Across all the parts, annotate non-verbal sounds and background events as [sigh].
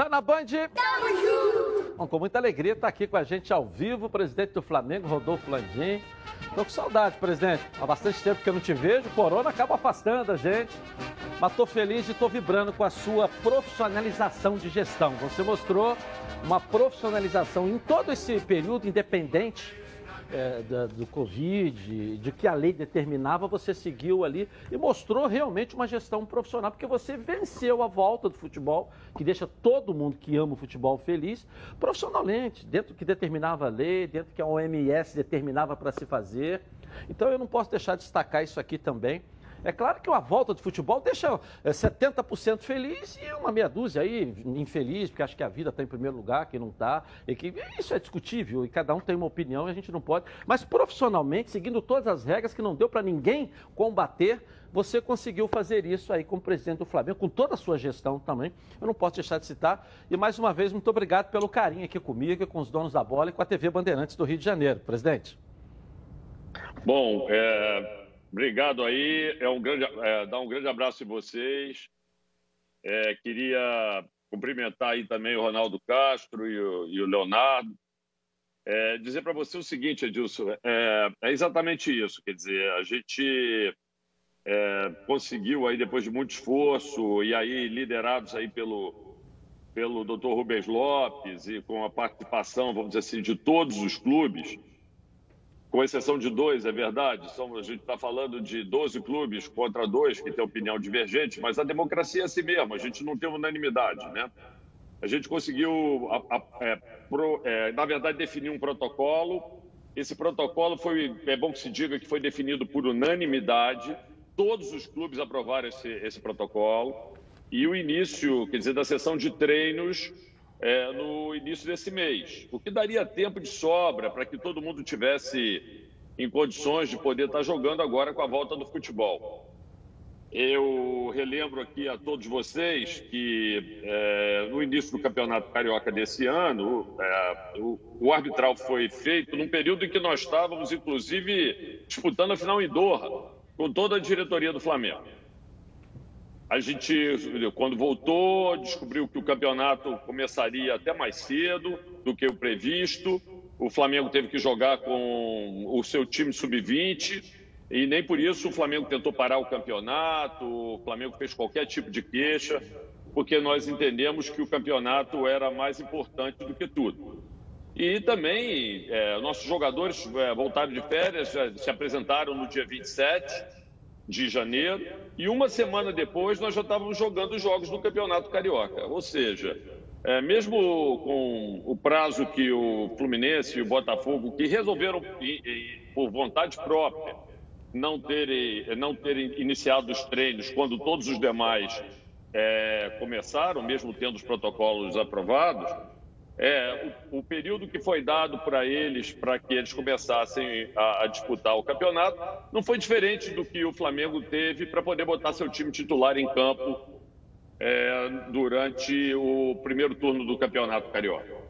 Tá na Band? Tamo junto! Bom, com muita alegria tá aqui com a gente ao vivo, o presidente do Flamengo, Rodolfo Landim. Tô com saudade, presidente. Há bastante tempo que eu não te vejo, o corona acaba afastando a gente. Mas tô feliz e tô vibrando com a sua profissionalização de gestão. Você mostrou uma profissionalização em todo esse período independente é, da, do Covid, de que a lei determinava, você seguiu ali e mostrou realmente uma gestão profissional, porque você venceu a volta do futebol, que deixa todo mundo que ama o futebol feliz, profissionalmente, dentro do que determinava a lei, dentro do que a OMS determinava para se fazer. Então eu não posso deixar de destacar isso aqui também. É claro que uma volta de futebol deixa 70% é, feliz e uma meia dúzia aí infeliz, porque acha que a vida está em primeiro lugar, quem não está. Que... Isso é discutível e cada um tem uma opinião e a gente não pode. Mas profissionalmente, seguindo todas as regras que não deu para ninguém combater, você conseguiu fazer isso aí como presidente do Flamengo, com toda a sua gestão também. Eu não posso deixar de citar. E mais uma vez, muito obrigado pelo carinho aqui comigo, com os donos da bola e com a TV Bandeirantes do Rio de Janeiro. Presidente. Bom, é, Obrigado aí. É um grande, é, dar um grande abraço em vocês. É, queria cumprimentar aí também o Ronaldo Castro e o, e o Leonardo. É, dizer para você o seguinte, Edilson, é, é, exatamente isso. Quer dizer, a gente é, conseguiu aí depois de muito esforço e aí liderados aí pelo pelo Dr. Rubens Lopes e com a participação, vamos dizer assim, de todos os clubes, com exceção de dois, é verdade. São, a gente está falando de 12 clubes contra dois que têm opinião divergente, mas a democracia é assim mesmo, a gente não tem unanimidade, né? A gente conseguiu, a, a, é, pro, é, na verdade, definir um protocolo. Esse protocolo foi, é bom que se diga que foi definido por unanimidade. Todos os clubes aprovaram esse, esse protocolo. E o início, quer dizer, da sessão de treinos é, no início desse mês, o que daria tempo de sobra para que todo mundo tivesse em condições de poder estar jogando agora com a volta do futebol. Eu relembro aqui a todos vocês que é, no início do Campeonato Carioca desse ano, é, o, o, arbitral foi feito num período em que nós estávamos, inclusive, disputando a final em Doha, com toda a diretoria do Flamengo. A gente, quando voltou, descobriu que o campeonato começaria até mais cedo do que o previsto. O Flamengo teve que jogar com o seu time sub-20 e nem por isso o Flamengo tentou parar o campeonato. O Flamengo fez qualquer tipo de queixa, porque nós entendemos que o campeonato era mais importante do que tudo. E também é, nossos jogadores é, voltaram de férias, se apresentaram no dia 27 de janeiro, e uma semana depois nós já estávamos jogando os jogos do Campeonato Carioca. Ou seja, é, mesmo com o prazo que o Fluminense e o Botafogo, que resolveram, por vontade própria, não terem, não terem iniciado os treinos quando todos os demais é, começaram, mesmo tendo os protocolos aprovados, é, o, o, período que foi dado para eles, para que eles começassem a, a, disputar o campeonato, não foi diferente do que o Flamengo teve para poder botar seu time titular em campo é, durante o primeiro turno do Campeonato Carioca.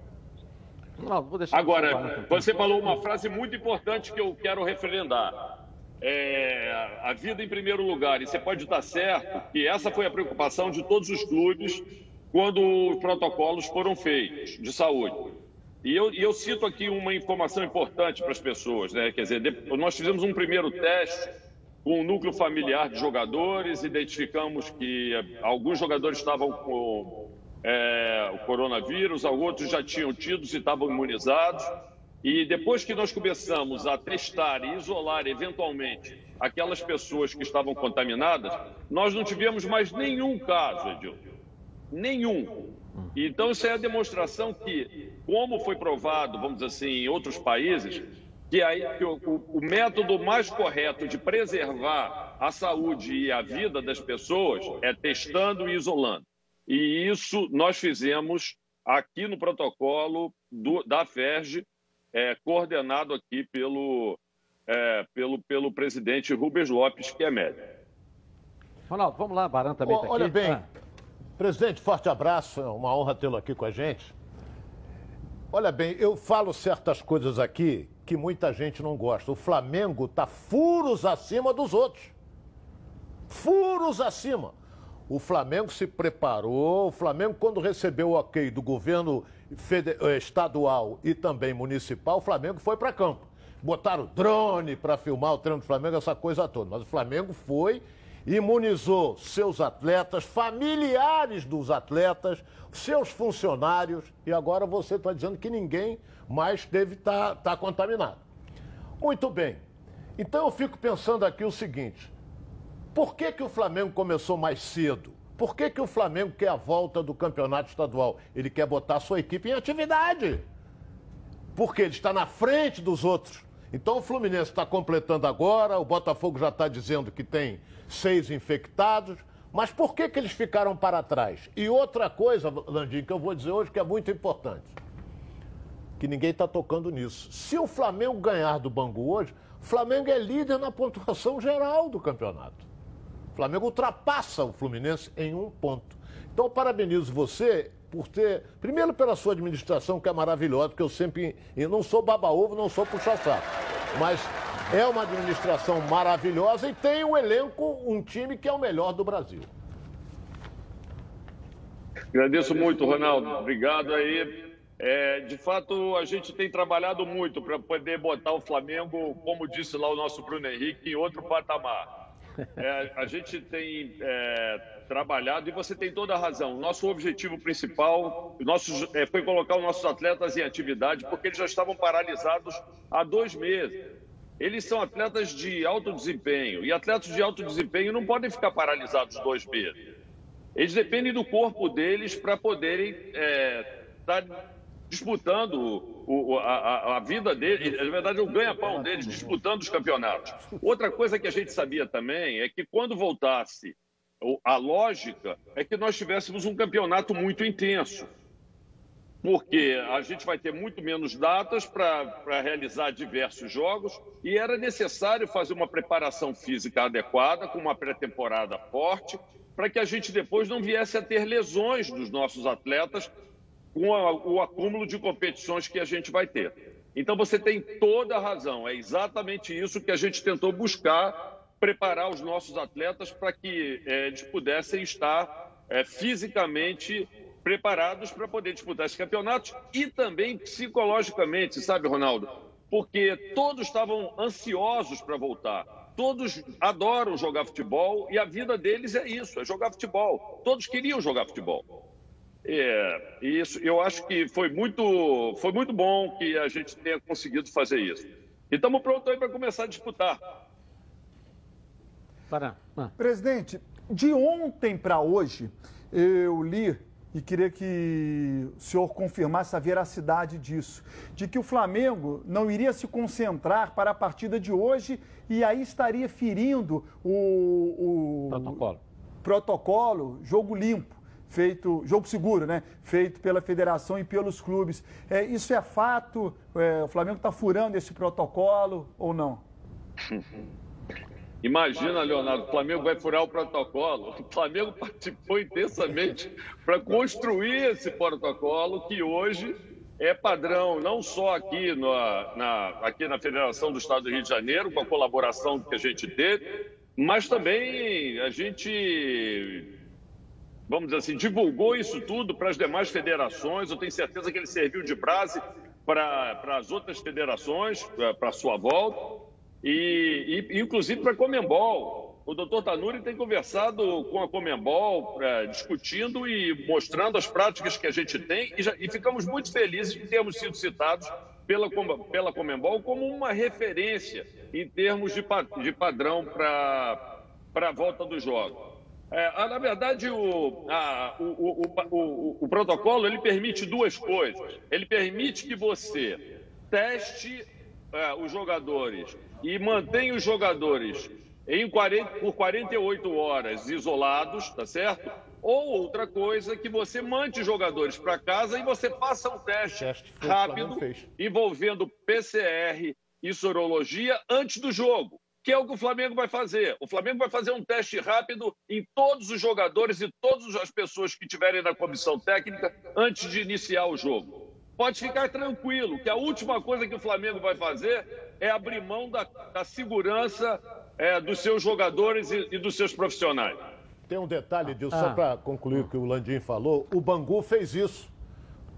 Não, Agora, você falou uma frase muito importante que eu quero referendar. É, a vida em primeiro lugar, e você pode estar certo que essa foi a preocupação de todos os clubes quando os protocolos foram feitos de saúde. E eu, e eu cito aqui uma informação importante para as pessoas, né? Quer dizer, nós fizemos um primeiro teste com o núcleo familiar de jogadores, identificamos que eh, alguns jogadores estavam com é, o coronavírus, outros já tinham tido e estavam imunizados. E depois que nós começamos a testar e isolar eventualmente aquelas pessoas que estavam contaminadas, nós não tivemos mais nenhum caso, Edilson nenhum. Então, isso é a demonstração que, como foi provado, vamos dizer assim, em outros países, que, aí, que o, o, método mais correto de preservar a saúde e a vida das pessoas é testando e isolando. E isso nós fizemos aqui no protocolo do, da FERJ, é, coordenado aqui pelo, é, pelo, pelo presidente Rubens Lopes, que é médico. Ronaldo, vamos lá, Baran também está aqui. Olha bem, ah. Presidente, forte abraço, é uma honra tê-lo aqui com a gente. Olha bem, eu falo certas coisas aqui que muita gente não gosta. O Flamengo está furos acima dos outros. Furos acima. O Flamengo se preparou, o Flamengo, quando recebeu o ok do governo eh, estadual e também municipal, o Flamengo foi para campo. Botaram drone para filmar o treino do Flamengo, essa coisa toda. Mas o Flamengo foi, imunizou seus atletas, familiares dos atletas, seus funcionários, e agora você está dizendo que ninguém mais deve estar tá, tá contaminado. Muito bem. Então eu fico pensando aqui o seguinte: por que, que o Flamengo começou mais cedo? Por que, que o Flamengo quer a volta do campeonato estadual? Ele quer botar a sua equipe em atividade. Porque ele está na frente dos outros. Então o Fluminense está completando agora, o Botafogo já está dizendo que tem seis infectados. Mas por que, que eles ficaram para trás? E outra coisa, Landim, que eu vou dizer hoje que é muito importante, que ninguém está tocando nisso. Se o Flamengo ganhar do Bangu hoje, o Flamengo é líder na pontuação geral do campeonato. O Flamengo ultrapassa o Fluminense em um ponto. Então, parabenizo você por ter, primeiro pela sua administração, que é maravilhosa, porque eu sempre, eu não sou baba-ovo, não sou puxa-saco, mas é uma administração maravilhosa e tem um elenco, um time que é o melhor do Brasil. Agradeço muito, Ronaldo. Obrigado aí. É, de fato, a gente tem trabalhado muito para poder botar o Flamengo, como disse lá o nosso Bruno Henrique, em outro patamar. É, a gente tem é, trabalhado e você tem toda a razão. Nosso objetivo principal nossos, é, foi colocar os nossos atletas em atividade, porque eles já estavam paralisados há dois meses. Eles são atletas de alto desempenho e atletas de alto desempenho não podem ficar paralisados dois meses. Eles dependem do corpo deles para poderem estar é, disputando o, a, a, vida deles, na verdade, o ganha-pão deles, disputando os campeonatos. Outra coisa que a gente sabia também é que quando voltasse a lógica, é que nós tivéssemos um campeonato muito intenso. Porque a gente vai ter muito menos datas para realizar diversos jogos e era necessário fazer uma preparação física adequada, com uma pré-temporada forte, para que a gente depois não viesse a ter lesões dos nossos atletas com a, o acúmulo de competições que a gente vai ter. Então você tem toda a razão, é exatamente isso que a gente tentou buscar, preparar os nossos atletas para que é, eles pudessem estar é, fisicamente preparados para poder disputar esses campeonatos e também psicologicamente, sabe, Ronaldo? Porque todos estavam ansiosos para voltar. Todos adoram jogar futebol e a vida deles é isso, é jogar futebol. Todos queriam jogar futebol. É, isso, eu acho que foi muito, foi muito bom que a gente tenha conseguido fazer isso. E estamos prontos aí para começar a disputar. Para. Ah. Presidente, de ontem para hoje, eu li e queria que o senhor confirmasse a veracidade disso, de que o Flamengo não iria se concentrar para a partida de hoje e aí estaria ferindo o, o protocolo. protocolo, jogo limpo feito, jogo seguro, né? Feito pela federação e pelos clubes. É, isso é fato? É, o Flamengo está furando esse protocolo ou não? [laughs] Imagina, Leonardo, o Flamengo vai furar o protocolo. O Flamengo participou intensamente para construir esse protocolo que hoje é padrão, não só aqui, no, na, aqui na Federação do Estado do Rio de Janeiro, com a colaboração que a gente teve, mas também a gente vamos dizer assim, divulgou isso tudo para as demais federações. Eu tenho certeza que ele serviu de base para, as outras federações, para a sua volta, e, e inclusive para a Comembol. O doutor Tanuri tem conversado com a Comembol, é, discutindo e mostrando as práticas que a gente tem, e, já, e ficamos muito felizes de termos sido citados pela, pela Comembol como uma referência em termos de, de padrão para a volta dos jogos. É, na verdade, o, a, o, o, o, protocolo ele permite duas coisas. Ele permite que você teste é, os jogadores e mantenha os jogadores em 40, por 48 horas isolados, tá certo? Ou outra coisa, que você mande os jogadores para casa e você faça um teste, teste rápido envolvendo PCR e sorologia antes do jogo que é o que o Flamengo vai fazer. O Flamengo vai fazer um teste rápido em todos os jogadores e todas as pessoas que estiverem na comissão técnica antes de iniciar o jogo. Pode ficar tranquilo que a última coisa que o Flamengo vai fazer é abrir mão da, da segurança é, dos seus jogadores e, e dos seus profissionais. tem um detalhe disso, ah. só para concluir o que o Landim falou. O Bangu fez isso.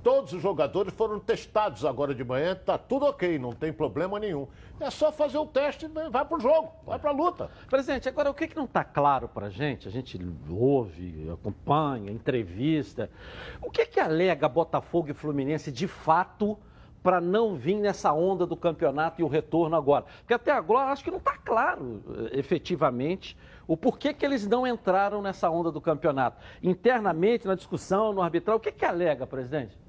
Todos os jogadores foram testados agora de manhã, tá tudo ok, não tem problema nenhum. É só fazer o teste e vai pro jogo, vai pra luta. Presidente, agora o que, que não está claro pra gente? A gente ouve, acompanha, entrevista. O que que alega Botafogo e Fluminense de fato para não vir nessa onda do campeonato e o retorno agora? Porque até agora acho que não está claro eh, efetivamente o porquê que eles não entraram nessa onda do campeonato. Internamente, na discussão, no arbitral, o que que alega, presidente?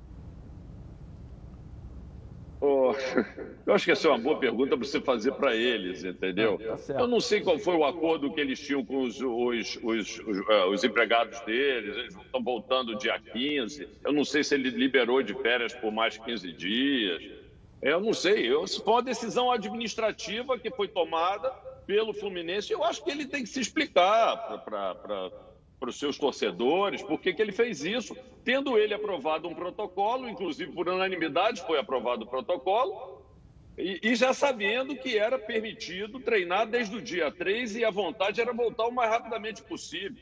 Oh, [laughs] eu acho que essa é uma boa pergunta para você fazer para eles, entendeu? Tá eu não sei qual foi o acordo que eles tinham com os, os, os, os, os empregados deles, eles estão voltando dia 15. Eu não sei se ele liberou de férias por mais 15 dias. Eu não sei. Eu, se for uma decisão administrativa que foi tomada pelo Fluminense, eu acho que ele tem que se explicar para para os seus torcedores, por que ele fez isso, tendo ele aprovado um protocolo, inclusive por unanimidade foi aprovado o protocolo, e, e, já sabendo que era permitido treinar desde o dia 3 e a vontade era voltar o mais rapidamente possível.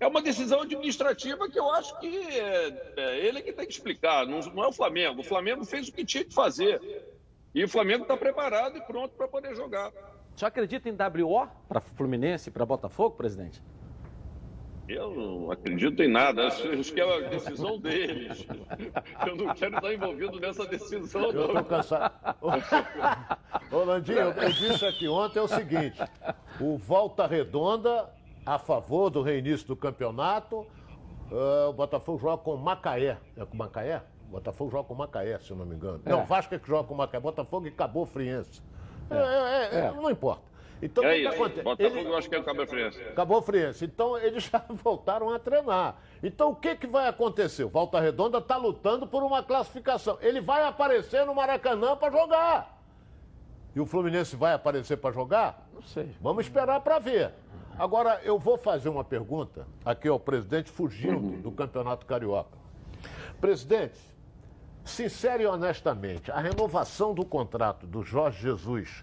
É uma decisão administrativa que eu acho que é, é ele que tem que explicar, não, não é o Flamengo. O Flamengo fez o que tinha que fazer. E o Flamengo está preparado e pronto para poder jogar. Você acredita em WO para Fluminense para Botafogo, presidente? Eu não acredito em nada, acho, que é a decisão deles. Eu não quero estar envolvido nessa decisão, não. Eu estou cansado. Ô, Landinho, eu disse aqui ontem é o seguinte: o Volta Redonda, a favor do reinício do campeonato, uh, o Botafogo joga com Macaé. É com Macaé? O Botafogo joga com Macaé, se eu não me engano. É. Não, Vasco é que joga com Macaé. Botafogo e Cabo Friense. É. É, é, é. não importa. Então, é o que, acontece? Botafogo, Ele... eu acho que é o Cabo Friense. Cabo Friense. Então, eles [laughs] já voltaram a treinar. Então, o que, que vai acontecer? O Volta Redonda está lutando por uma classificação. Ele vai aparecer no Maracanã para jogar. E o Fluminense vai aparecer para jogar? Não sei. Vamos esperar para ver. Agora, eu vou fazer uma pergunta aqui ao presidente fugindo do Campeonato Carioca. Presidente, sincero e honestamente, a renovação do contrato do Jorge Jesus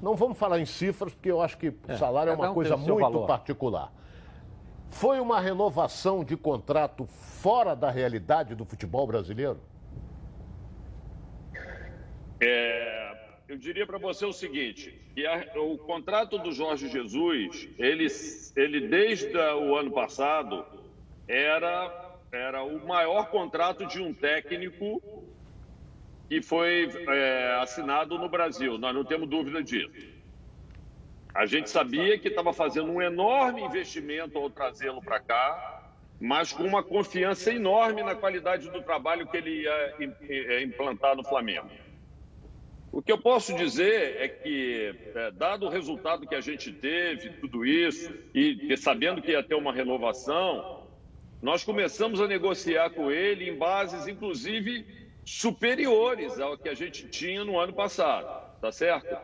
não vamos falar em cifras, porque eu acho que o é, salário é uma um coisa muito valor. particular. Foi uma renovação de contrato fora da realidade do futebol brasileiro? É, eu diria para você o seguinte, que a, o contrato do Jorge Jesus, ele, ele desde o ano passado era, era o maior contrato de um técnico que foi é, assinado no Brasil, nós não temos dúvida disso. A gente sabia que estava fazendo um enorme investimento ao trazê-lo para cá, mas com uma confiança enorme na qualidade do trabalho que ele ia é, implantar no Flamengo. O que eu posso dizer é que, é, dado o resultado que a gente teve, tudo isso, e, e sabendo que ia ter uma renovação, nós começamos a negociar com ele em bases, inclusive, superiores ao que a gente tinha no ano passado, tá certo?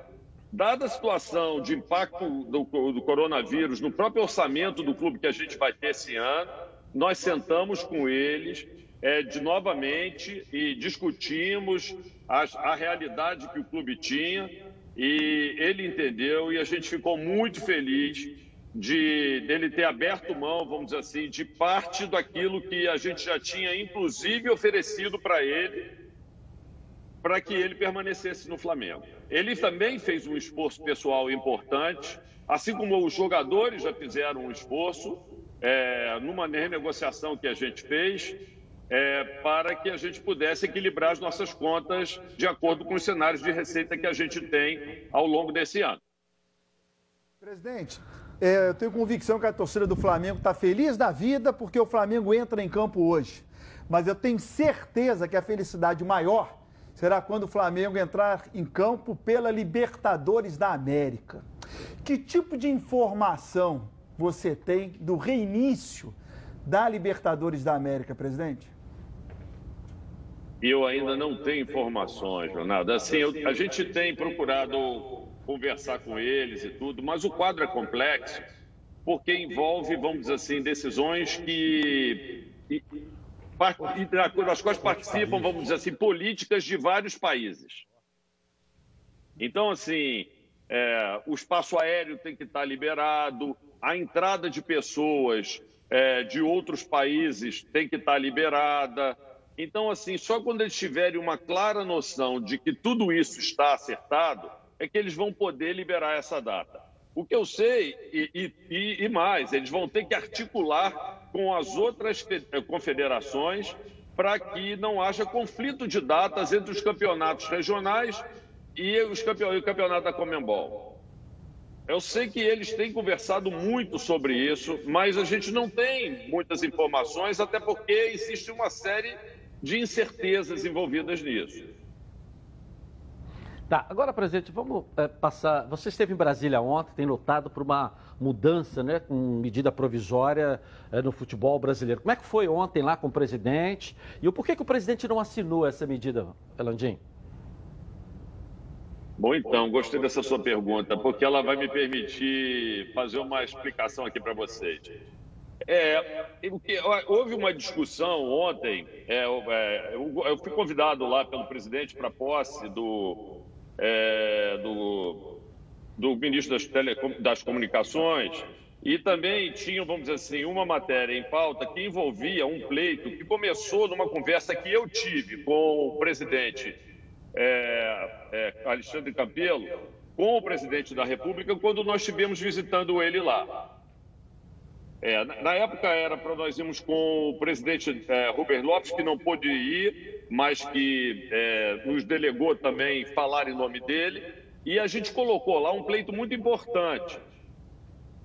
Dada a situação de impacto do, do coronavírus no próprio orçamento do clube que a gente vai ter esse ano, nós sentamos com eles é, de novamente e discutimos a, a realidade que o clube tinha e ele entendeu e a gente ficou muito feliz de dele ter aberto mão, vamos dizer assim, de parte daquilo que a gente já tinha, inclusive, oferecido para ele, para que ele permanecesse no Flamengo. Ele também fez um esforço pessoal importante, assim como os jogadores já fizeram um esforço é, numa renegociação que a gente fez. É, para que a gente pudesse equilibrar as nossas contas de acordo com os cenários de receita que a gente tem ao longo desse ano. Presidente, é, eu tenho convicção que a torcida do Flamengo está feliz da vida porque o Flamengo entra em campo hoje. Mas eu tenho certeza que a felicidade maior será quando o Flamengo entrar em campo pela Libertadores da América. Que tipo de informação você tem do reinício da Libertadores da América, presidente? Eu ainda não tenho informações, Leonardo. Assim, eu, a gente tem procurado conversar com eles e tudo, mas o quadro é complexo porque envolve, vamos dizer assim, decisões que das quais participam, vamos dizer assim, políticas de vários países. Então, assim, é, o espaço aéreo tem que estar liberado, a entrada de pessoas é, de outros países tem que estar liberada. Então, assim, só quando eles tiverem uma clara noção de que tudo isso está acertado, é que eles vão poder liberar essa data. O que eu sei, e, e, e mais, eles vão ter que articular com as outras confederações para que não haja conflito de datas entre os campeonatos regionais e os campeonatos, o campeonato da Comembol. Eu sei que eles têm conversado muito sobre isso, mas a gente não tem muitas informações, até porque existe uma série de incertezas envolvidas nisso. Tá, agora, presidente, vamos é, passar. Você esteve em Brasília ontem, tem lutado por uma mudança, né, com medida provisória é, no futebol brasileiro. Como é que foi ontem lá com o presidente? E o porquê que o presidente não assinou essa medida, Elandim? Bom, então, gostei dessa sua pergunta, porque ela vai me permitir fazer uma explicação aqui para vocês. É, houve uma discussão ontem, é, é, eu fui convidado lá pelo presidente para posse do, é, do, do ministro das, telecom, das Comunicações e também tinha, vamos dizer assim, uma matéria em pauta que envolvia um pleito que começou numa conversa que eu tive com o presidente é, é, Alexandre Campelo, com o presidente da República, quando nós estivemos visitando ele lá. É, na época era para nós irmos com o presidente é, Rubens Lopes, que não pôde ir, mas que é, nos delegou também falar em nome dele. E a gente colocou lá um pleito muito importante,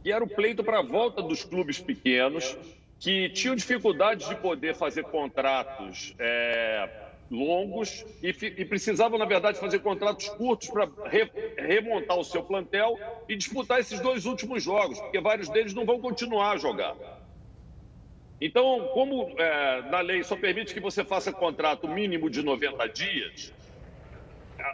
que era o pleito para a volta dos clubes pequenos, que tinham dificuldade de poder fazer contratos é, longos e, e, precisavam, na verdade, fazer contratos curtos para re, remontar o seu plantel e disputar esses dois últimos jogos, porque vários deles não vão continuar a jogar. Então, como é, na lei só permite que você faça contrato mínimo de 90 dias,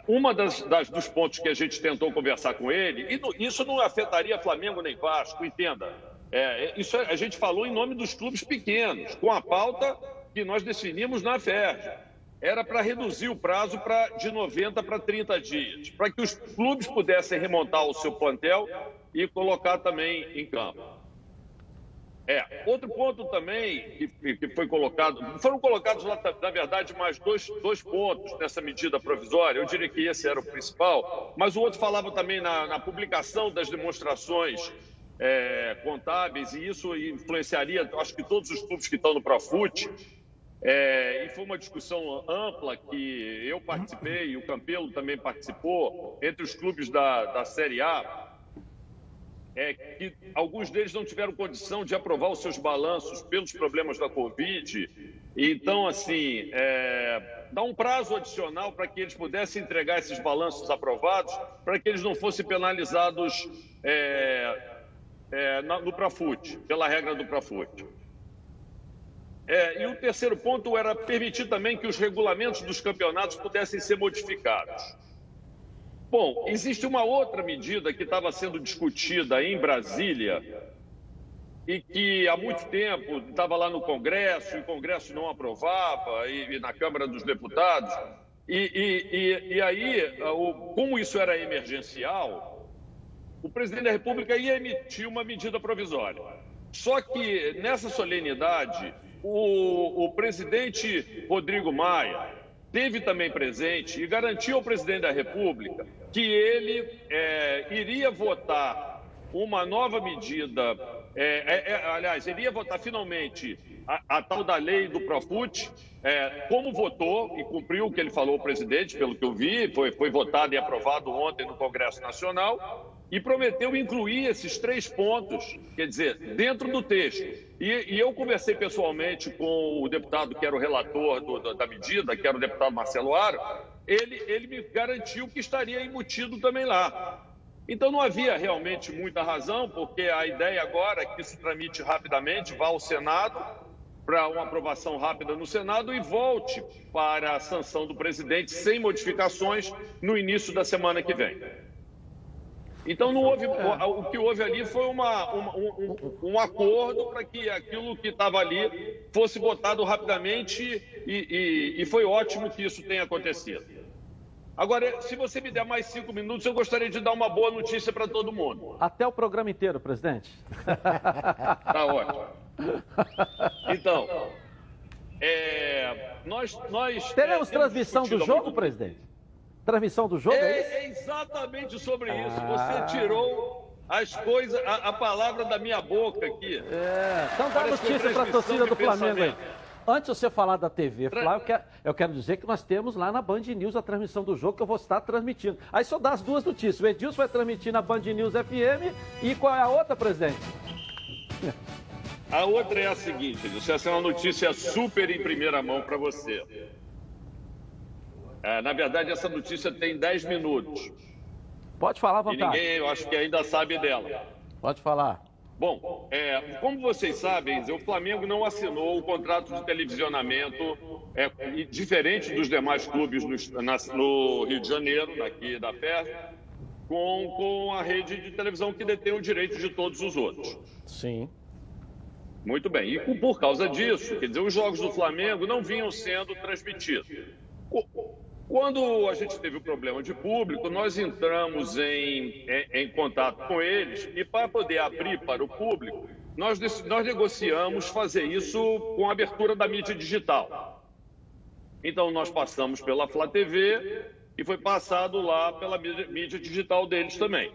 uma das, das, dos pontos que a gente tentou conversar com ele, e isso não afetaria Flamengo nem Vasco, entenda. É, isso a gente falou em nome dos clubes pequenos, com a pauta que nós definimos na FERJ era para reduzir o prazo pra, de 90 para 30 dias, para que os clubes pudessem remontar o seu plantel e colocar também em campo. É, outro ponto também que, que foi colocado, foram colocados lá, na verdade, mais dois, dois pontos nessa medida provisória, eu diria que esse era o principal, mas o outro falava também na, na publicação das demonstrações é, contábeis, e isso influenciaria, acho que todos os clubes que estão no Profut, é, e foi uma discussão ampla que eu participei o Campelo também participou entre os clubes da, da Série A. É que alguns deles não tiveram condição de aprovar os seus balanços pelos problemas da Covid. Então, assim, é, dá um prazo adicional para que eles pudessem entregar esses balanços aprovados, para que eles não fossem penalizados é, é, no Prafut, pela regra do Prafut. É, e o terceiro ponto era permitir também que os regulamentos dos campeonatos pudessem ser modificados. Bom, existe uma outra medida que estava sendo discutida em Brasília e que há muito tempo estava lá no Congresso, e o Congresso não aprovava, e, e na Câmara dos Deputados. E, e, e aí, como isso era emergencial, o presidente da República ia emitir uma medida provisória. Só que nessa solenidade, o, o presidente Rodrigo Maia teve também presente e garantiu ao presidente da República que ele é, iria votar uma nova medida, é, é, é aliás, ele ia votar finalmente a, a tal da lei do Profut, é, como votou e cumpriu o que ele falou o presidente, pelo que eu vi, foi, foi votado e aprovado ontem no Congresso Nacional, e prometeu incluir esses três pontos, quer dizer, dentro do texto. E, e eu conversei pessoalmente com o deputado que era o relator do, da medida, que era o deputado Marcelo Aro, ele, ele me garantiu que estaria embutido também lá. Então não havia realmente muita razão, porque a ideia agora é que isso tramite rapidamente, vá ao Senado para uma aprovação rápida no Senado e volte para a sanção do presidente sem modificações no início da semana que vem. Então não houve, o que houve ali foi uma, uma, um, um, acordo para que aquilo que estava ali fosse votado rapidamente e, e, e, foi ótimo que isso tenha acontecido. Agora, se você me der mais cinco minutos, eu gostaria de dar uma boa notícia para todo mundo. Até o programa inteiro, presidente. [laughs] Tá ótimo. Então, é, nós, nós teremos é, transmissão do jogo, presidente? Transmissão do jogo? É, é, é exatamente sobre isso. Ah. Você tirou as coisas, a, a, palavra da minha boca aqui. É, então dá notícia para a torcida do Flamengo aí. Antes de você falar da TV, Flávio, eu quero, eu quero dizer que nós temos lá na Band News a transmissão do jogo que eu vou estar transmitindo. Aí só dá as duas notícias. O Edilson vai transmitir na Band News FM e qual é a outra, presidente? A outra é a seguinte, Edilson, essa é uma notícia super em primeira mão para você. É, na verdade, essa notícia tem 10 minutos. Pode falar, vontade. E ninguém, eu acho que ainda sabe dela. Pode falar. Bom, é, como vocês sabem, o Flamengo não assinou o contrato de televisionamento, é, diferente dos demais clubes no, na, no Rio de Janeiro, aqui da FER, com, com a rede de televisão que detém o direito de todos os outros. Sim. Muito bem. E por causa disso, quer dizer, os jogos do Flamengo não vinham sendo transmitidos. Quando a gente teve o problema de público, nós entramos em, em, em contato com eles e, para poder abrir para o público, nós, nós negociamos fazer isso com a abertura da mídia digital. Então, nós passamos pela Flá TV e foi passado lá pela mídia, mídia digital deles também.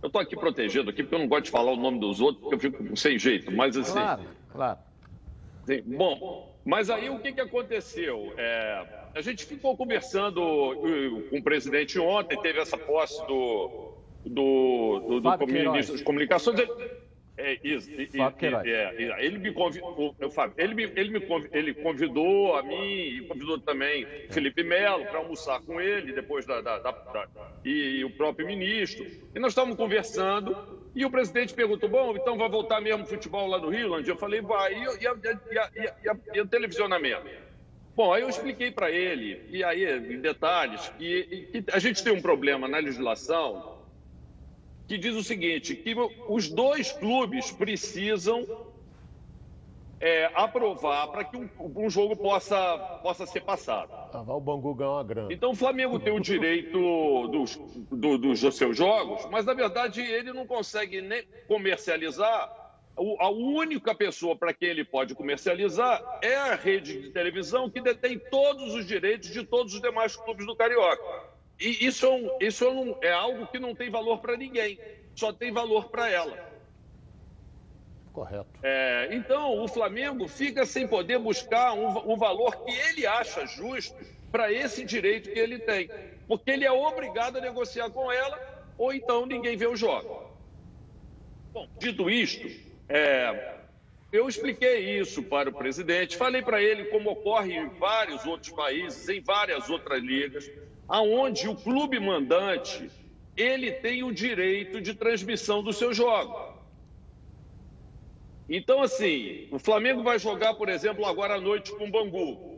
Eu estou aqui protegido aqui porque eu não gosto de falar o nome dos outros, porque eu fico sem jeito, mas assim... Claro, claro. Sim, bom, mas aí o que, que aconteceu? É, a gente ficou conversando com o presidente ontem, teve essa posse do, do, do, do ministro de comunicações. É isso. E, e, é, ele me convidou, ele me, ele me ele convidou a mim e convidou também Felipe Melo para almoçar com ele depois da, da, da, da e, e, o próprio ministro. E nós estávamos conversando e o presidente perguntou: bom, então vai voltar mesmo futebol lá no Rio, Landia? Eu falei: vai. E, e, e, e o televisionamento? Bom, aí eu expliquei para ele, e aí, em detalhes, que, que a gente tem um problema na legislação que diz o seguinte: que os dois clubes precisam é, aprovar para que um, um, jogo possa, possa ser passado. Ah, o Bangu ganhar uma grana. Então o Flamengo tem o direito dos, do, dos seus jogos, mas na verdade ele não consegue nem comercializar. a única pessoa para quem ele pode comercializar é a rede de televisão que detém todos os direitos de todos os demais clubes do Carioca. E isso, é, um, isso é, um, é algo que não tem valor para ninguém, só tem valor para ela. Correto. É, então, o Flamengo fica sem poder buscar um, um valor que ele acha justo para esse direito que ele tem, porque ele é obrigado a negociar com ela, ou então ninguém vê o jogo. Bom, dito isto, é, eu expliquei isso para o presidente, falei para ele como ocorre em vários outros países, em várias outras ligas aonde o clube mandante ele tem o direito de transmissão do seu jogo. Então, assim, o Flamengo vai jogar, por exemplo, agora à noite com o Bangu.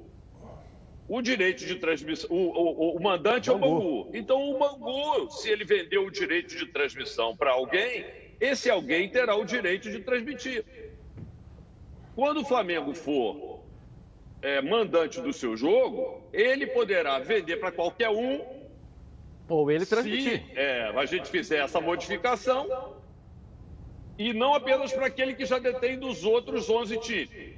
O direito de transmissão, o, o, o mandante Bangu. é o Bangu. Então, o Bangu, se ele vendeu o direito de transmissão para alguém, esse alguém terá o direito de transmitir. Quando o Flamengo for é, mandante do seu jogo, ele poderá vender para qualquer um. Ou ele transmitir. Se é, a gente fizer essa modificação. E não apenas para aquele que já detém dos outros 11 times.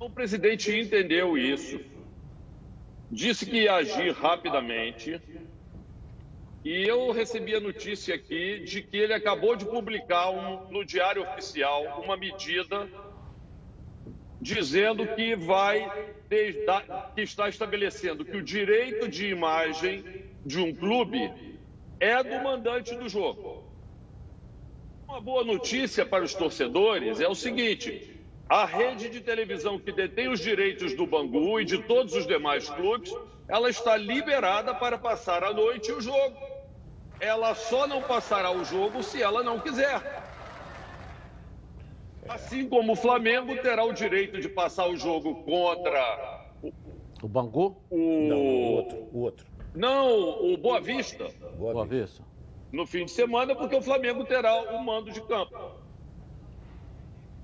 O presidente entendeu isso, disse que ia agir rapidamente. E eu recebi a notícia aqui de que ele acabou de publicar um, no Diário Oficial uma medida dizendo que vai que está estabelecendo que o direito de imagem de um clube é do mandante do jogo. Uma boa notícia para os torcedores é o seguinte: a rede de televisão que detém os direitos do Bangu e de todos os demais clubes, ela está liberada para passar a noite o jogo. Ela só não passará o jogo se ela não quiser. Assim como o Flamengo terá o direito de passar o jogo contra o, o Bangu? O... Não, o outro, o outro. Não, o Boa Vista. Boa, Boa Vista. No fim de semana, porque o Flamengo terá o mando de campo.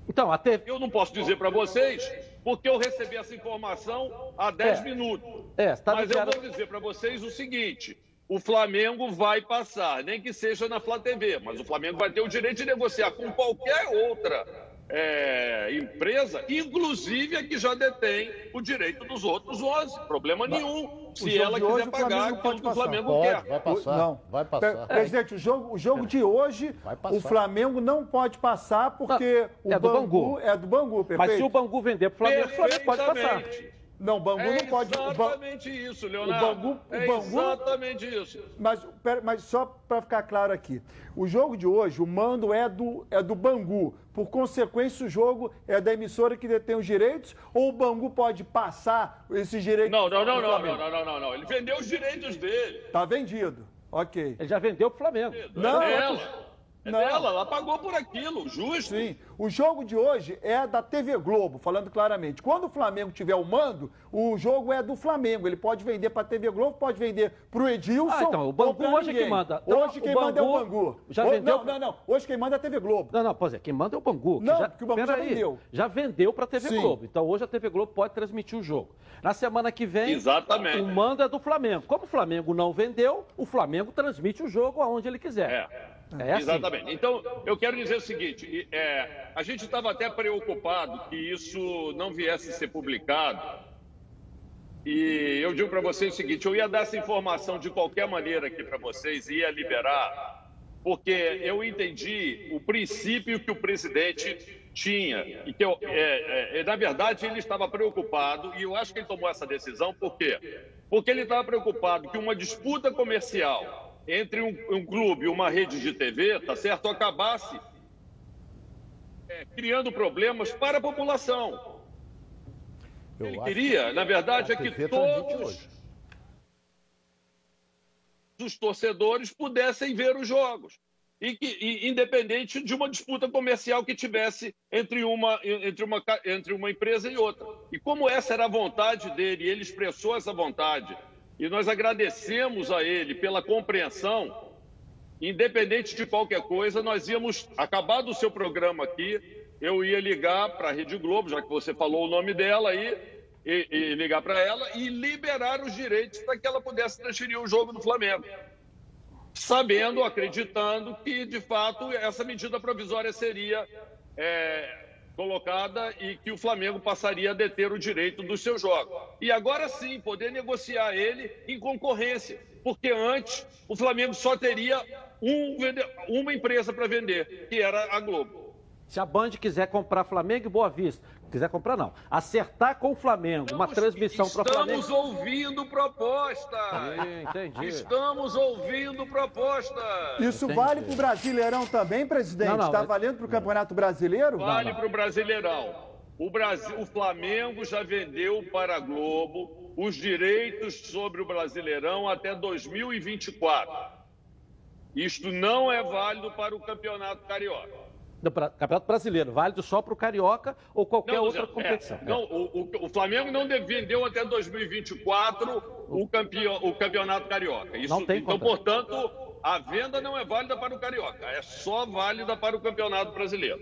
Então, até eu não posso dizer para vocês porque eu recebi essa informação há 10 É. minutos. É, você tá Mas eu vou dizer para vocês o seguinte: o Flamengo vai passar, nem que seja na Flá TV, mas o Flamengo vai ter o direito de negociar com qualquer outra é, empresa, inclusive a que já detém o direito dos outros 11. Problema nenhum. Se ela hoje, quiser o pagar pode que o. Flamengo Pode, quer. vai passar. Não. Vai passar. Pre- Presidente, o jogo, o jogo de hoje, o Flamengo não pode passar porque Não, o é do Bangu, Bangu. é do Bangu, perfeito? Mas se o Bangu vender pro Flamengo, o Flamengo pode passar. Não, o Bangu É não pode. o Ba- exatamente isso, Leonardo. o Bangu- o é Bangu- exatamente isso. Mas, pera- mas só para ficar claro aqui, o jogo de hoje, o mando é do, é do Bangu. Por consequência, o jogo é da emissora que detém os direitos ou o Bangu pode passar esses direitos? Não, não, não, não, não, não, não, não. Ele vendeu os direitos dele. Tá vendido. Ok. Ele já vendeu pro Flamengo. Não, é é não. dela, ela pagou por aquilo, justo. Sim. O jogo de hoje é da TV Globo, falando claramente. Quando o Flamengo tiver o mando, o jogo é do Flamengo. Ele pode vender para a TV Globo, pode vender para o Edilson. Ah, então, o Bangu hoje é que manda. Então, Hoje o quem manda é o Bangu Bangu. já vendeu- Não, não, não. Hoje quem manda é a TV Globo. Não, não, pois é, quem manda é o Bangu. que Não, já, porque o Bangu já Peraí, vendeu. Já vendeu para a TV Sim. Globo. Então hoje a TV Globo pode transmitir o jogo. Na semana que vem, Exatamente. o mando é do Flamengo. Como o Flamengo não vendeu, o Flamengo transmite o jogo aonde ele quiser. É. É assim. Exatamente. Então, eu quero dizer o seguinte: é, a gente estava até preocupado que isso não viesse a ser publicado. E eu digo para vocês o seguinte: eu ia dar essa informação de qualquer maneira aqui para vocês, ia liberar, porque eu entendi o princípio que o presidente tinha. E que eu, é, é, na verdade, ele estava preocupado, e eu acho que ele tomou essa decisão, por quê? Porque ele estava preocupado que uma disputa comercial entre um, um clube e uma rede de TV, tá certo, acabasse é, criando problemas para a população. Eu Ele queria, na verdade, é que transmite todos os torcedores pudessem ver os jogos. E que, e, independente de uma disputa comercial que tivesse entre uma, entre, uma, entre uma empresa e outra. E como essa era a vontade dele, ele expressou essa vontade, e nós agradecemos a ele pela compreensão, independente de qualquer coisa, nós íamos, acabado o seu programa aqui, eu ia ligar para a Rede Globo, já que você falou o nome dela aí, e, e ligar para ela e liberar os direitos para que ela pudesse transferir o jogo do Flamengo. Sabendo, acreditando que, de fato, essa medida provisória seria é, colocada e que o Flamengo passaria a deter o direito dos seus jogos. E agora sim, poder negociar ele em concorrência, porque antes o Flamengo só teria um uma empresa para vender, que era a Globo. Se a Band quiser comprar Flamengo e Boa Vista, quiser comprar não, acertar com o Flamengo, uma Estamos- transmissão para Flamengo. Estamos ouvindo proposta. Entendi. Estamos ouvindo proposta. Isso Entendi. vale para o Brasileirão também, presidente? Está valendo para o Campeonato Brasileiro? Vale para o Brasileirão. O, Brasil, o Flamengo já vendeu para a Globo os direitos sobre o Brasileirão até 2024. Isto não é válido para o Campeonato Carioca. Do Campeonato Brasileiro, válido só para o Carioca ou qualquer Não, outra é, competição. não, o, o- Flamengo não de- vendeu até 2024 o, campeão, o Campeonato Carioca. Isso, Não tem então, contrato. portanto, a venda não é válida para o Carioca, é só válida para o Campeonato Brasileiro.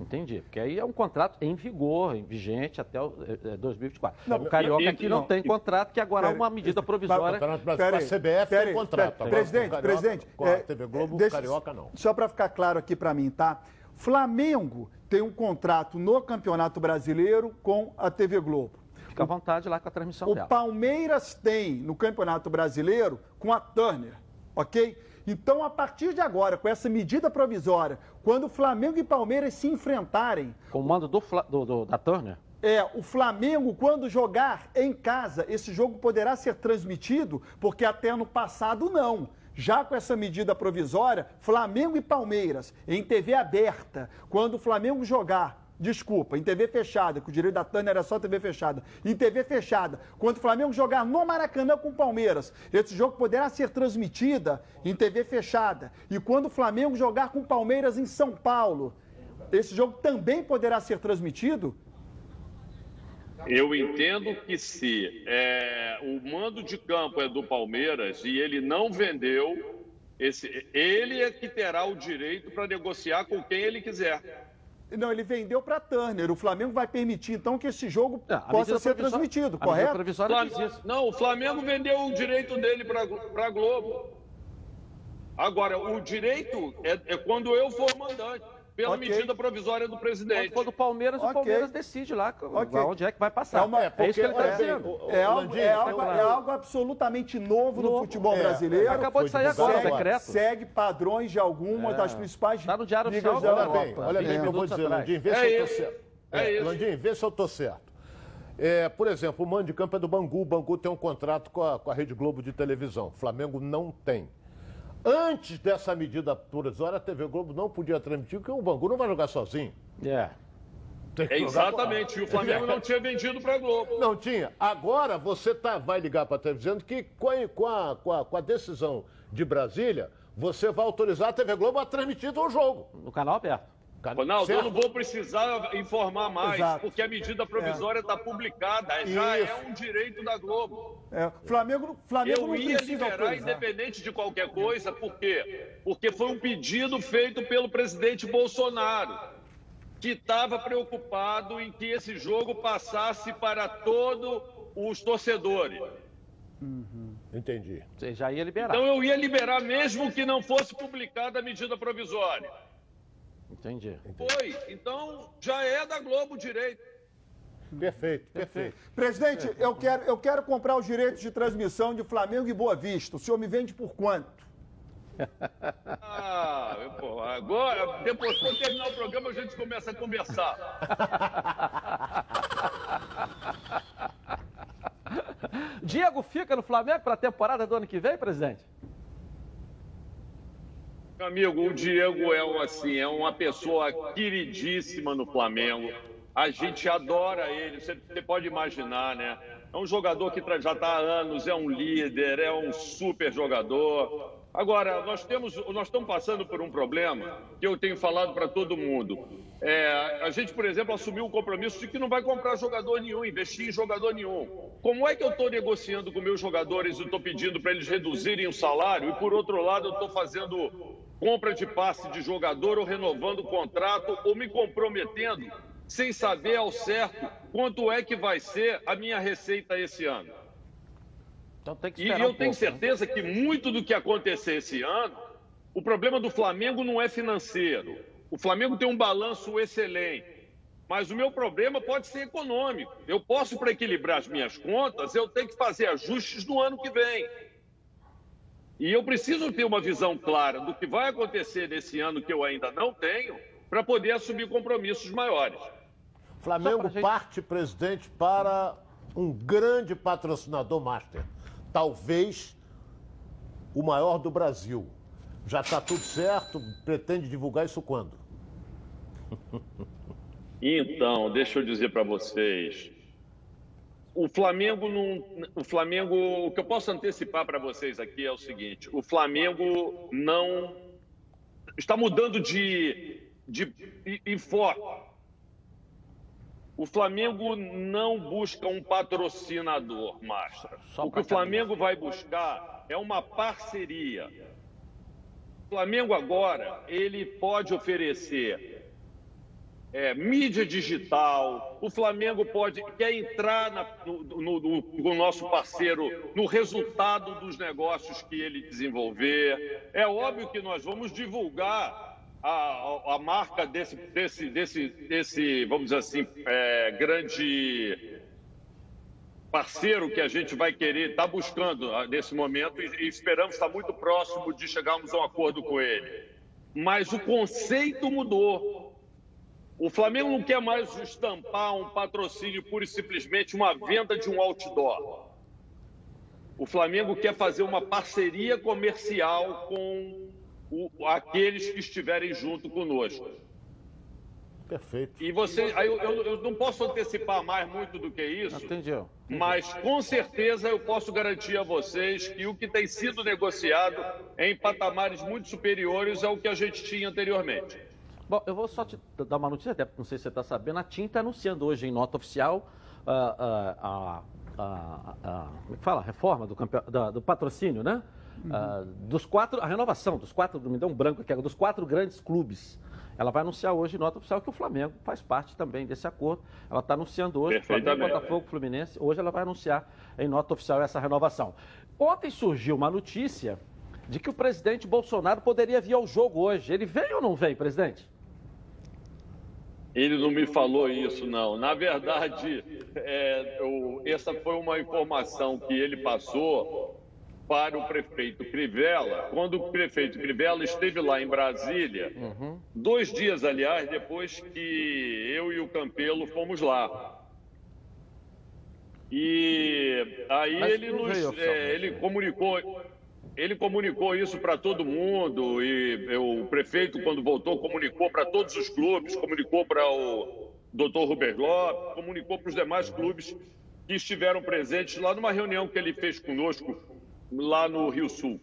Entendi, porque aí é um contrato em vigor, em vigente até o, eh, eh, 2024. Não, o Carioca e- aqui não, não, tem contrato, que agora é uma medida O provisória. Campeonato Brasileiro, Peraí, a CBF tem contrato. Agora, Presidente, com o Carioca- presidente. Com a é, TV Globo, o deixa- Carioca não. Só para ficar claro aqui para mim, tá? Flamengo tem um contrato no Campeonato Brasileiro com a TV Globo. Fica à vontade lá com a transmissão O dela. Palmeiras tem no Campeonato Brasileiro com a Turner, ok? Então, a partir de agora, com essa medida provisória, quando Flamengo e Palmeiras se enfrentarem, Com o mando do, do- do- da Turner. é, o Flamengo, quando jogar em casa, esse jogo poderá ser transmitido, porque até no passado não. Já com essa medida provisória, Flamengo e Palmeiras, em TV aberta, quando o Flamengo jogar, desculpa, em TV fechada, que o direito da Tânia era só TV fechada, em TV fechada, quando o Flamengo jogar no Maracanã com o Palmeiras, esse jogo poderá ser transmitida em TV fechada. E quando o Flamengo jogar com o Palmeiras em São Paulo, esse jogo também poderá ser transmitido Eu entendo que se é, o mando de campo é do Palmeiras e ele não vendeu, esse, ele é que terá o direito para negociar com quem ele quiser. Não, ele vendeu para Turner. O Flamengo vai permitir, então, que esse jogo é, possa ser transmitido, correto? Não, o Flamengo vendeu o direito dele para a Globo. Agora, o direito é, é quando eu for mandante pela okay. medida provisória do presidente. Quando o Palmeiras, okay. o Palmeiras decide lá okay. onde é que vai passar. É, uma, é, é isso que ele está dizendo. É, algo, é, algo, é algo absolutamente novo, no futebol é. brasileiro. Acabou de sair agora, segue, decreto. Segue padrões de algumas das principais Está no Diário Oficial Olha bem, olha bem o que eu vou dizer, Landim, vê se eu estou certo. É, Landim, vê se eu estou certo. É, por exemplo, o mando de campo é do Bangu. O Bangu tem um contrato com a, com a Rede Globo de televisão. O Flamengo não tem. Antes dessa medida provisória, a TV Globo não podia transmitir, porque o Bangu não vai jogar sozinho. É. É exatamente, e o Flamengo [laughs] não tinha vendido para a Globo. Não tinha. Agora você tá, vai ligar para a TV dizendo que com a, com, a, com, a, com a decisão de Brasília, você vai autorizar a TV Globo a transmitir o jogo. No canal aberto. Ronaldo, certo? eu não vou precisar informar mais, Exato. porque a medida provisória está é. publicada, já Isso. é um direito da Globo. É. Flamengo, Flamengo eu ia liberar autorizar. independente de qualquer coisa, por quê? Porque foi um pedido feito pelo presidente Bolsonaro, que estava preocupado em que esse jogo passasse para todos os torcedores. Uhum. Entendi. Você já ia liberar. Então eu ia liberar mesmo que não fosse publicada a medida provisória. Entendi. Foi. Então já é da Globo direito. Perfeito, perfeito. Presidente, perfeito. Eu, quero, eu quero comprar os direitos de transmissão de Flamengo e Boa Vista. O senhor me vende por quanto? Ah, pô, agora, depois, quando terminar o programa, a gente começa a conversar. [laughs] Diego fica no Flamengo para a temporada do ano que vem, presidente? Meu amigo, o Diego é, assim, é uma pessoa queridíssima no Flamengo. A gente adora ele, você, pode imaginar, né? É um jogador que já está há anos, é um líder, é um super jogador. Agora, nós, temos, nós estamos passando por um problema que eu tenho falado para todo mundo. É, a gente, por exemplo, assumiu o compromisso de que não vai comprar jogador nenhum, investir em jogador nenhum. Como é que eu estou negociando com meus jogadores e estou pedindo para eles reduzirem o salário e, por outro lado, eu estou fazendo compra de passe de jogador ou renovando o contrato ou me comprometendo sem saber ao certo quanto é que vai ser a minha receita esse ano. Então tem que e eu um tenho pouco, né? certeza né? que muito do que acontecer esse ano, o problema do Flamengo não é financeiro. O Flamengo tem um balanço excelente. Mas o meu problema pode ser econômico. Eu posso, para equilibrar as minhas contas, eu tenho que fazer ajustes no ano que vem. E eu preciso ter uma visão clara do que vai acontecer nesse ano que eu ainda não tenho, para poder assumir compromissos maiores. Flamengo gente... parte, presidente, para um grande patrocinador master. Talvez o maior do Brasil. Já está tudo certo? Pretende divulgar isso quando? Então, deixa eu dizer para vocês o Flamengo não. O Flamengo. O que eu posso antecipar para vocês aqui é o seguinte: o Flamengo não. Está mudando de, de, foco. O Flamengo não busca um patrocinador, Mastra. O que o Flamengo vai buscar é uma parceria. O Flamengo agora, ele pode oferecer é, mídia digital, o Flamengo pode quer entrar na, no, no, no, no, nosso parceiro no resultado dos negócios que ele desenvolver. É óbvio que nós vamos divulgar a, a, a marca desse, desse, desse, desse, vamos dizer assim, é, grande parceiro que a gente vai querer, está buscando ah, nesse momento e, e esperamos estar muito próximo de chegarmos a um acordo com ele. Mas o conceito mudou. O Flamengo não quer mais estampar um patrocínio pura e simplesmente uma venda de um outdoor. O Flamengo quer fazer uma parceria comercial com o, aqueles que estiverem junto conosco. Perfeito. E você, aí eu, eu, eu, não posso antecipar mais muito do que isso. Entendi. Mas com certeza eu posso garantir a vocês que o que tem sido negociado em patamares muito superiores ao que a gente tinha anteriormente. Bom, eu vou só te dar uma notícia, até não sei se você está sabendo, a TIM está anunciando hoje em nota oficial uh, uh, a, a, a, como é fala? reforma do, da, do patrocínio, né? Uhum. Uh, dos quatro, a renovação dos quatro, me deu um branco aqui, dos quatro grandes clubes ela vai anunciar hoje em nota oficial que o Flamengo faz parte também desse acordo. Ela está anunciando hoje, Flamengo, Botafogo, Fluminense. Hoje ela vai anunciar em nota oficial essa renovação. Ontem surgiu uma notícia de que o presidente Bolsonaro poderia vir ao jogo hoje. Ele vem ou não vem, presidente? Ele não me falou isso, não. Na verdade, é, eu, essa foi uma informação que ele passou para o prefeito Crivella, quando o prefeito Crivella esteve lá em Brasília, uhum. dois dias, aliás, depois que eu e o Campelo fomos lá. E aí ele nos, é, ele comunicou, ele comunicou isso para todo mundo e o prefeito, quando voltou, comunicou para todos os clubes, comunicou para o doutor Robert Lopes, comunicou para os demais clubes que estiveram presentes lá numa reunião que ele fez conosco lá no Rio Sul.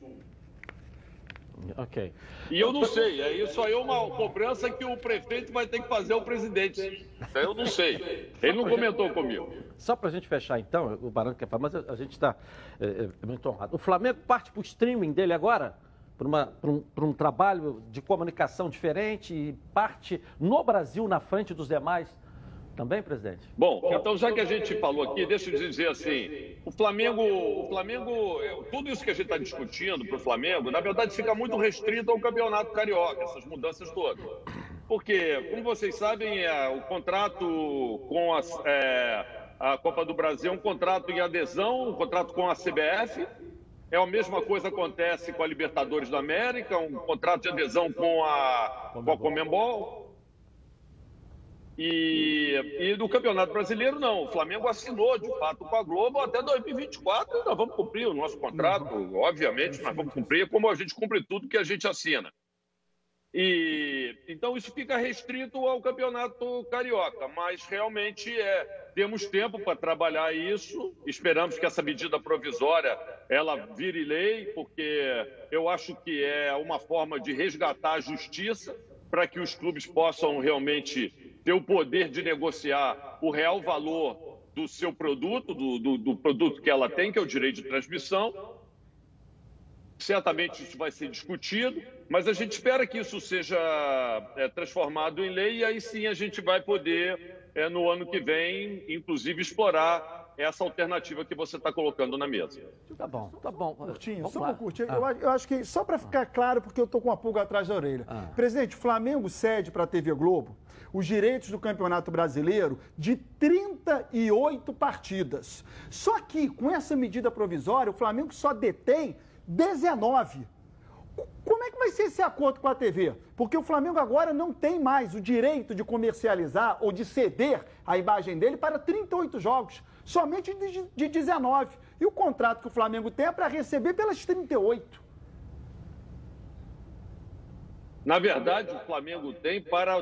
Ok. E eu não sei, é isso aí é uma cobrança que o prefeito vai ter que fazer ao presidente. Eu não sei. Ele não comentou comigo. Só para a gente fechar então, o Barão quer falar, mas a gente está é, é, muito honrado. O Flamengo parte para o streaming dele agora? Para, um, um trabalho de comunicação diferente e parte no Brasil na frente dos demais também, presidente? Bom, então já que a gente falou aqui, deixa eu dizer assim, o Flamengo, o Flamengo, tudo isso que a gente está discutindo para o Flamengo, na verdade fica muito restrito ao campeonato carioca, essas mudanças todas. Porque, como vocês sabem, é, o contrato com a, é, a Copa do Brasil é um contrato em adesão, um contrato com a CBF, é a mesma coisa acontece com a Libertadores da América, um contrato de adesão com a, com a Comembol. E, e do Campeonato Brasileiro, não. O Flamengo assinou, de fato, com a Globo até 2024. Nós vamos cumprir o nosso contrato, uhum. obviamente, nós vamos cumprir, como a gente cumpre tudo que a gente assina. E então isso fica restrito ao campeonato carioca, mas realmente é temos tempo para trabalhar isso. Esperamos que essa medida provisória ela vire lei, porque eu acho que é uma forma de resgatar a justiça para que os clubes possam realmente ter o poder de negociar o real valor do seu produto, do, do, do produto que ela tem, que é o direito de transmissão. Certamente isso vai ser discutido, mas a gente espera que isso seja é, transformado em lei e aí sim a gente vai poder, é, no ano que vem, inclusive explorar essa alternativa que você está colocando na mesa. Tá bom, tá bom. Curtinho, só um curtinho. Ah. Eu, eu, acho que, só para ficar claro, porque eu estou com uma pulga atrás da orelha. Ah. Presidente, o Flamengo cede para a TV Globo os direitos do Campeonato Brasileiro de 38 partidas. Só que, com essa medida provisória, o Flamengo só detém 19. Como é que vai ser esse acordo com a TV? Porque o Flamengo agora não tem mais o direito de comercializar ou de ceder a imagem dele para 38 jogos, somente de 19. E o contrato que o Flamengo tem é para receber pelas 38. Na verdade, o Flamengo tem para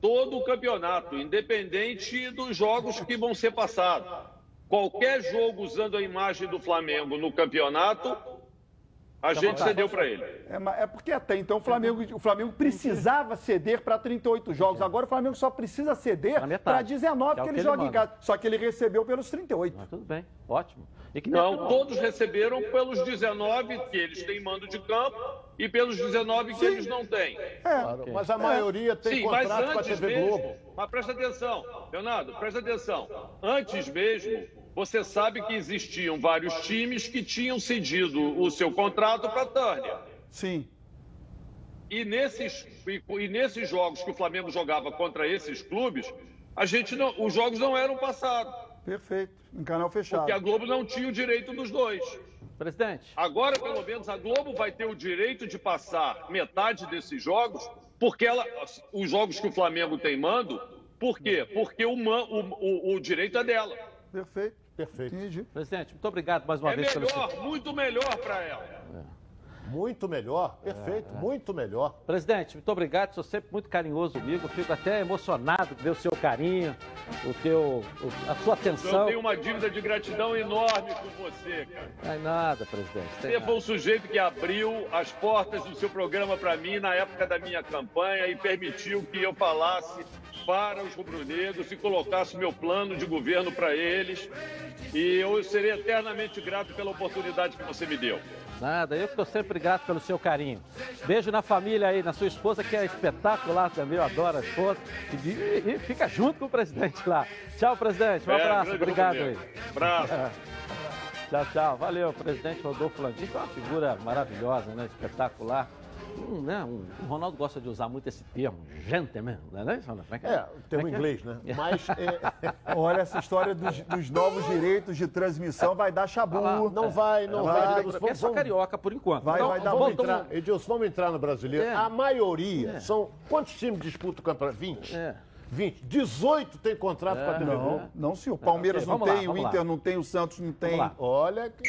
todo o campeonato, independente dos jogos que vão ser passados. Qualquer jogo usando a imagem do Flamengo no campeonato, a então, gente cedeu para ele. É, é, porque até então o Flamengo, o Flamengo precisava ceder para 38 jogos. Agora o Flamengo só precisa ceder para 19 que, é que ele joga em casa. Só que ele recebeu pelos 38. Mas tudo bem, ótimo. Não, todos receberam pelos 19 que eles têm mando de campo e pelos 19 que Sim. eles não têm. É, claro, mas a maioria tem Sim, contrato com a TV mesmo, Globo. Mas presta atenção, Leonardo, presta atenção. Antes mesmo você sabe que existiam vários times que tinham cedido o seu contrato para a Tânia. Sim. E nesses, e, e, nesses jogos que o Flamengo jogava contra esses clubes, a gente não, os jogos não eram passados. Perfeito, em canal fechado. Porque a Globo não tinha o direito dos dois. Presidente. Agora, pelo menos, a Globo vai ter o direito de passar metade desses jogos, porque ela, os jogos que o Flamengo tem mando, por quê? Porque o, o, o, o direito é dela. Perfeito. Perfeito. Entendi. Presidente, muito obrigado mais uma é vez. É melhor, pelo... muito melhor para ela. É. Muito melhor, perfeito, é, é. muito melhor. Presidente, muito obrigado, sou sempre muito carinhoso comigo, fico até emocionado de ver o seu carinho, o teu, a sua atenção. Eu tenho uma dívida de gratidão enorme com você, cara. Não é nada, presidente. Você foi o sujeito que abriu as portas do seu programa para mim na época da minha campanha e permitiu que eu falasse para os rubro-negros e colocasse meu plano de governo para eles. E eu serei eternamente grato pela oportunidade que você me deu. Nada, eu estou sempre grato pelo seu carinho. Beijo na família aí, na sua esposa, que é espetacular também, eu adoro a esposa. E, e, e fica junto com o presidente lá. Tchau, presidente. Um É, abraço, obrigado aí. Abraço. [laughs] Tchau, tchau. Valeu, presidente Rodolfo Landim, que é uma figura maravilhosa, né? Espetacular. Um, né? um, o Ronaldo gosta de usar muito esse termo, gentleman, não é isso, Ronaldo? É, tem Como o que inglês, né? [laughs] Mas é, Olha, essa história dos, dos novos direitos de transmissão vai dar chabu. Vai lá. não vai, não Vai, vai. vai, É só carioca por enquanto. Vai, Então, vai dar Vamos um- entrar, Edilson, vamos entrar no brasileiro. É. A maioria É. são. Quantos times disputam o campeonato? 20? É. 20. 18 tem contrato com a TV Globo. Não, não, senhor. O Palmeiras ok, não vamos lá, tem, o vamos lá. Inter não tem, o Santos não tem. Olha que.